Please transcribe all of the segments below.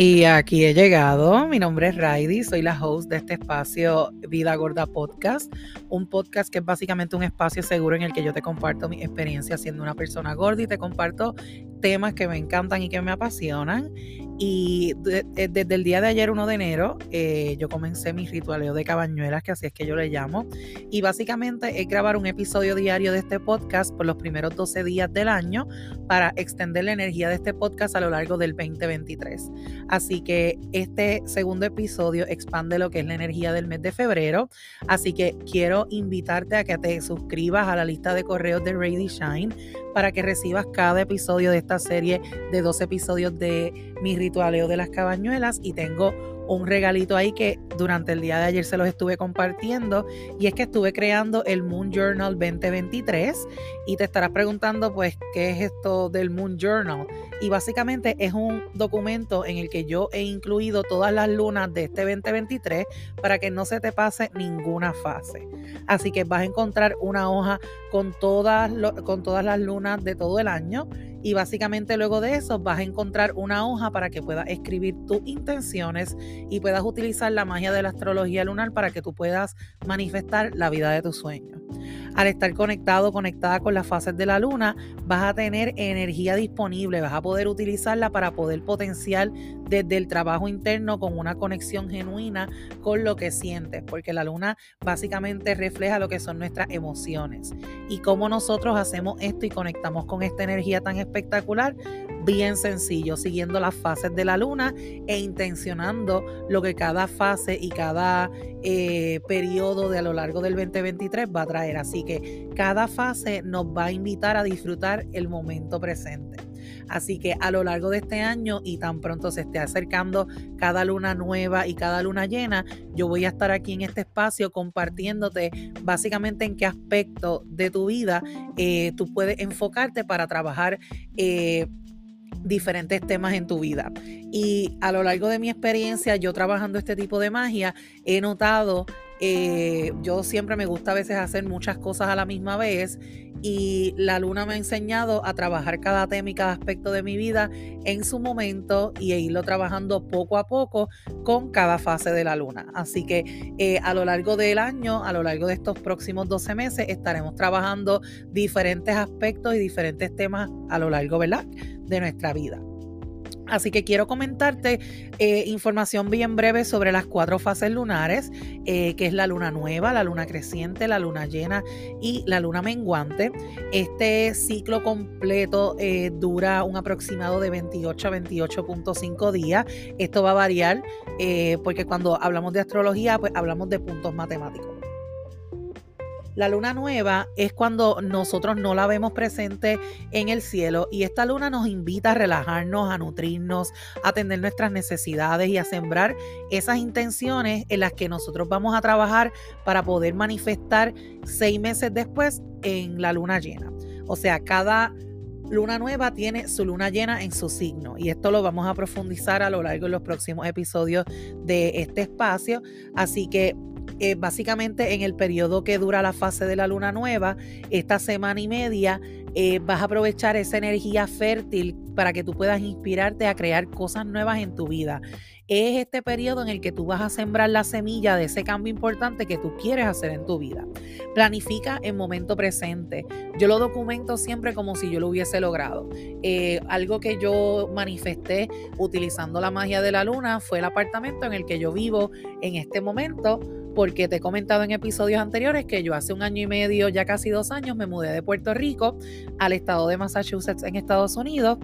Y aquí he llegado. Mi nombre es Raidi, soy la host de este espacio Vida Gorda Podcast, un podcast que es básicamente un espacio seguro en el que yo te comparto mi experiencia siendo una persona gorda y te comparto temas que me encantan y que me apasionan. Y eh, desde el día de ayer, 1 de enero, eh, yo comencé mi ritualeo de cabañuelas, que así es que yo le llamo. Y básicamente es grabar un episodio diario de este podcast por los primeros 12 días del año para extender la energía de este podcast a lo largo del 2023. Así que este segundo episodio expande lo que es la energía del mes de febrero. Así que quiero invitarte a que te suscribas a la lista de correos de Rady Shine para que recibas cada episodio de esta serie de dos episodios de mi ritualeo de las cabañuelas y tengo un regalito ahí que durante el día de ayer se los estuve compartiendo y es que estuve creando el Moon Journal 2023 y te estarás preguntando pues qué es esto del Moon Journal y básicamente es un documento en el que yo he incluido todas las lunas de este 2023 para que no se te pase ninguna fase. Así que vas a encontrar una hoja con todas, con todas las lunas de todo el año y básicamente luego de eso vas a encontrar una hoja para que puedas escribir tus intenciones y puedas utilizar la magia de la astrología lunar para que tú puedas manifestar la vida de tus sueños. Al estar conectado, conectada con las fases de la luna, vas a tener energía disponible, vas a poder utilizarla para poder potenciar desde el trabajo interno con una conexión genuina con lo que sientes, porque la luna básicamente refleja lo que son nuestras emociones. Y cómo nosotros hacemos esto y conectamos con esta energía tan espectacular bien sencillo, siguiendo las fases de la luna e intencionando lo que cada fase y cada eh, periodo de a lo largo del 2023 va a traer. Así que cada fase nos va a invitar a disfrutar el momento presente. Así que a lo largo de este año y tan pronto se esté acercando cada luna nueva y cada luna llena, yo voy a estar aquí en este espacio compartiéndote básicamente en qué aspecto de tu vida eh, tú puedes enfocarte para trabajar. Eh, diferentes temas en tu vida. Y a lo largo de mi experiencia, yo trabajando este tipo de magia, he notado, eh, yo siempre me gusta a veces hacer muchas cosas a la misma vez y la luna me ha enseñado a trabajar cada tema y cada aspecto de mi vida en su momento y a irlo trabajando poco a poco con cada fase de la luna. Así que eh, a lo largo del año, a lo largo de estos próximos 12 meses, estaremos trabajando diferentes aspectos y diferentes temas a lo largo, ¿verdad? de nuestra vida. Así que quiero comentarte eh, información bien breve sobre las cuatro fases lunares, eh, que es la luna nueva, la luna creciente, la luna llena y la luna menguante. Este ciclo completo eh, dura un aproximado de 28 a 28.5 días. Esto va a variar porque cuando hablamos de astrología, pues hablamos de puntos matemáticos. La luna nueva es cuando nosotros no la vemos presente en el cielo y esta luna nos invita a relajarnos, a nutrirnos, a atender nuestras necesidades y a sembrar esas intenciones en las que nosotros vamos a trabajar para poder manifestar seis meses después en la luna llena. O sea, cada luna nueva tiene su luna llena en su signo y esto lo vamos a profundizar a lo largo de los próximos episodios de este espacio. Así que eh, básicamente en el periodo que dura la fase de la luna nueva, esta semana y media, eh, vas a aprovechar esa energía fértil para que tú puedas inspirarte a crear cosas nuevas en tu vida. Es este periodo en el que tú vas a sembrar la semilla de ese cambio importante que tú quieres hacer en tu vida. Planifica en momento presente. Yo lo documento siempre como si yo lo hubiese logrado. Eh, algo que yo manifesté utilizando la magia de la luna fue el apartamento en el que yo vivo en este momento porque te he comentado en episodios anteriores que yo hace un año y medio, ya casi dos años, me mudé de Puerto Rico al estado de Massachusetts en Estados Unidos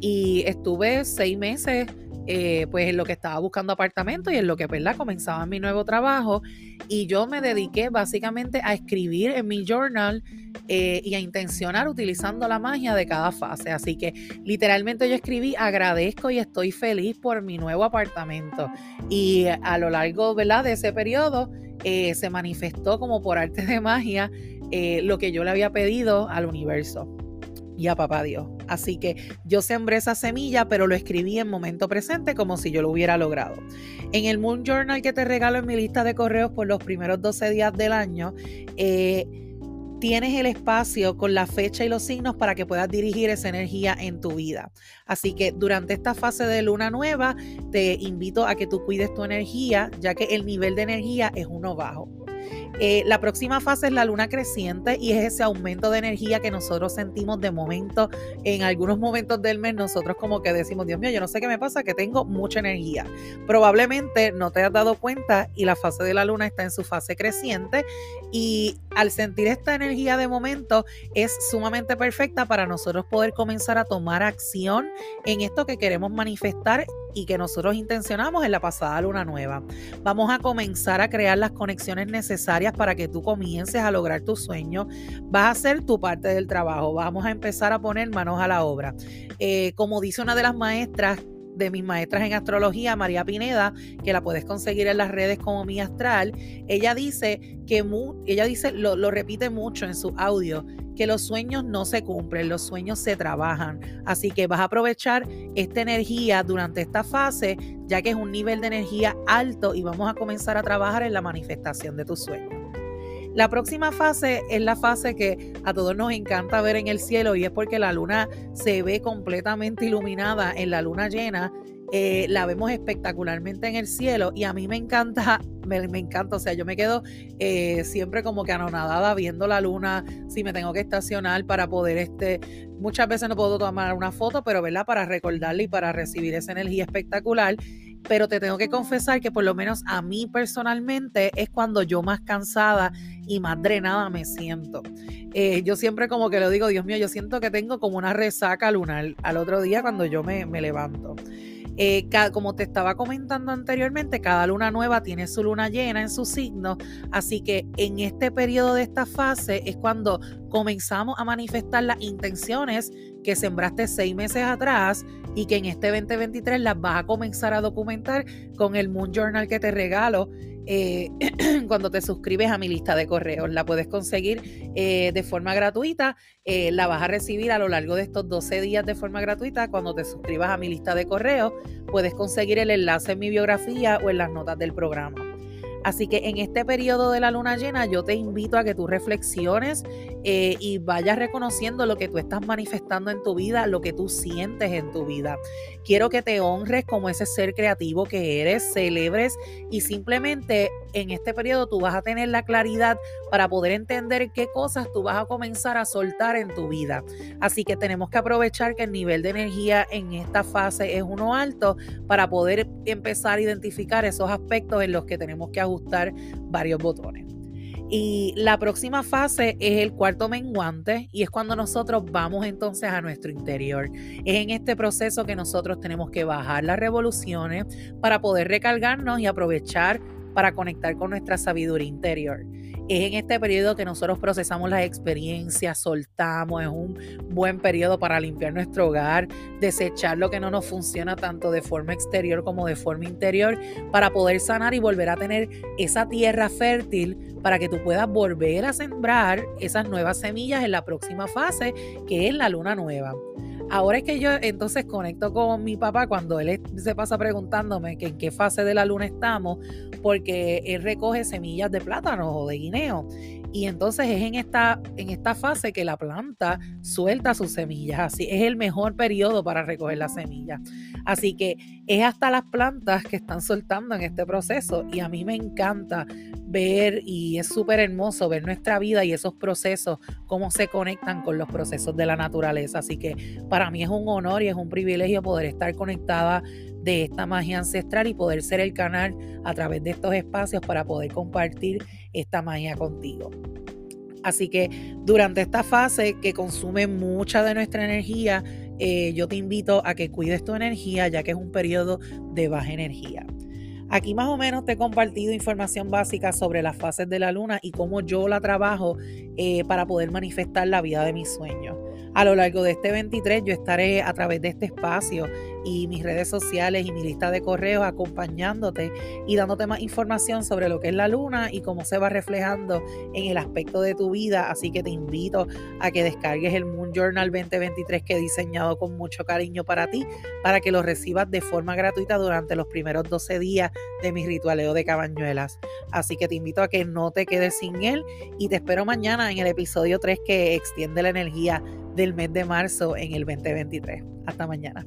y estuve seis meses eh, pues en lo que estaba buscando apartamento y en lo que ¿verdad? comenzaba mi nuevo trabajo y yo me dediqué básicamente a escribir en mi journal eh, y a intencionar utilizando la magia de cada fase. Así que literalmente yo escribí agradezco y estoy feliz por mi nuevo apartamento. Y a lo largo ¿verdad? de ese periodo eh, se manifestó como por arte de magia lo que yo le había pedido al universo y a papá Dios. Así que yo sembré esa semilla, pero lo escribí en momento presente como si yo lo hubiera logrado. En el Moon Journal que te regalo en mi lista de correos por los primeros 12 días del año, eh, tienes el espacio con la fecha y los signos para que puedas dirigir esa energía en tu vida. Así que durante esta fase de luna nueva, te invito a que tú cuides tu energía, ya que el nivel de energía es uno bajo. Eh, la próxima fase es la luna creciente y es ese aumento de energía que nosotros sentimos de momento. En algunos momentos del mes nosotros como que decimos, Dios mío, yo no sé qué me pasa, que tengo mucha energía. Probablemente no te has dado cuenta y la fase de la luna está en su fase creciente y al sentir esta energía de momento es sumamente perfecta para nosotros poder comenzar a tomar acción en esto que queremos manifestar y que nosotros intencionamos en la pasada luna nueva. Vamos a comenzar a crear las conexiones necesarias para que tú comiences a lograr tu sueño. Vas a hacer tu parte del trabajo. Vamos a empezar a poner manos a la obra. Eh, como dice una de las maestras, de mis maestras en astrología, María Pineda, que la puedes conseguir en las redes como mi astral, ella dice que ella dice, lo, lo repite mucho en su audio, que los sueños no se cumplen, los sueños se trabajan. Así que vas a aprovechar esta energía durante esta fase, ya que es un nivel de energía alto y vamos a comenzar a trabajar en la manifestación de tus sueños. La próxima fase es la fase que a todos nos encanta ver en el cielo y es porque la luna se ve completamente iluminada en la luna llena. Eh, la vemos espectacularmente en el cielo y a mí me encanta, me, encanta, o sea, yo me quedo eh, siempre como que anonadada viendo la luna, si me tengo que estacionar para poder, este, muchas veces no puedo tomar una foto, pero ¿verdad? Para recordarle y para recibir esa energía espectacular pero te tengo que confesar que por lo menos a mí personalmente es cuando yo más cansada y más drenada me siento. Eh, yo siempre como que lo digo, Dios mío, yo siento que tengo como una resaca lunar al otro día cuando yo me, me levanto. Eh, como te estaba comentando anteriormente, cada luna nueva tiene su luna llena en su signo, así que en este periodo de esta fase es cuando comenzamos a manifestar las intenciones que sembraste seis meses atrás y que en este 2023 las vas a comenzar a documentar con el Moon Journal que te regalo eh, cuando te suscribes a mi lista de correos. La puedes conseguir eh, de forma gratuita. Eh, la vas a recibir a lo largo de estos 12 días de forma gratuita. Cuando te suscribas a mi lista de correos, puedes conseguir el enlace en mi biografía o en las notas del programa. Así que en este periodo de la luna llena yo te invito a que tú reflexiones eh, y vayas reconociendo lo que tú estás manifestando en tu vida, lo que tú sientes en tu vida. Quiero que te honres como ese ser creativo que eres, celebres y simplemente en este periodo tú vas a tener la claridad para poder entender qué cosas tú vas a comenzar a soltar en tu vida. Así que tenemos que aprovechar que el nivel de energía en esta fase es uno alto para poder empezar a identificar esos aspectos en los que tenemos que ajustar varios botones. Y la próxima fase es el cuarto menguante y es cuando nosotros vamos entonces a nuestro interior. Es en este proceso que nosotros tenemos que bajar las revoluciones para poder recargarnos y aprovechar para conectar con nuestra sabiduría interior. Es en este periodo que nosotros procesamos las experiencias, soltamos, es un buen periodo para limpiar nuestro hogar, desechar lo que no nos funciona tanto de forma exterior como de forma interior, para poder sanar y volver a tener esa tierra fértil para que tú puedas volver a sembrar esas nuevas semillas en la próxima fase, que es la luna nueva. Ahora es que yo entonces conecto con mi papá cuando él se pasa preguntándome en qué fase de la luna estamos, porque él recoge semillas de plátano o de guineo. Y entonces es en esta, en esta fase que la planta suelta sus semillas. Así es el mejor periodo para recoger las semillas. Así que es hasta las plantas que están soltando en este proceso. Y a mí me encanta ver y es súper hermoso ver nuestra vida y esos procesos, cómo se conectan con los procesos de la naturaleza. Así que para mí es un honor y es un privilegio poder estar conectada de esta magia ancestral y poder ser el canal a través de estos espacios para poder compartir esta magia contigo. Así que durante esta fase que consume mucha de nuestra energía, eh, yo te invito a que cuides tu energía ya que es un periodo de baja energía. Aquí más o menos te he compartido información básica sobre las fases de la luna y cómo yo la trabajo eh, para poder manifestar la vida de mis sueños. A lo largo de este 23 yo estaré a través de este espacio y mis redes sociales y mi lista de correos acompañándote y dándote más información sobre lo que es la luna y cómo se va reflejando en el aspecto de tu vida. Así que te invito a que descargues el Moon Journal 2023 que he diseñado con mucho cariño para ti, para que lo recibas de forma gratuita durante los primeros 12 días de mi ritualeo de cabañuelas. Así que te invito a que no te quedes sin él y te espero mañana en el episodio 3 que extiende la energía del mes de marzo en el 2023. Hasta mañana.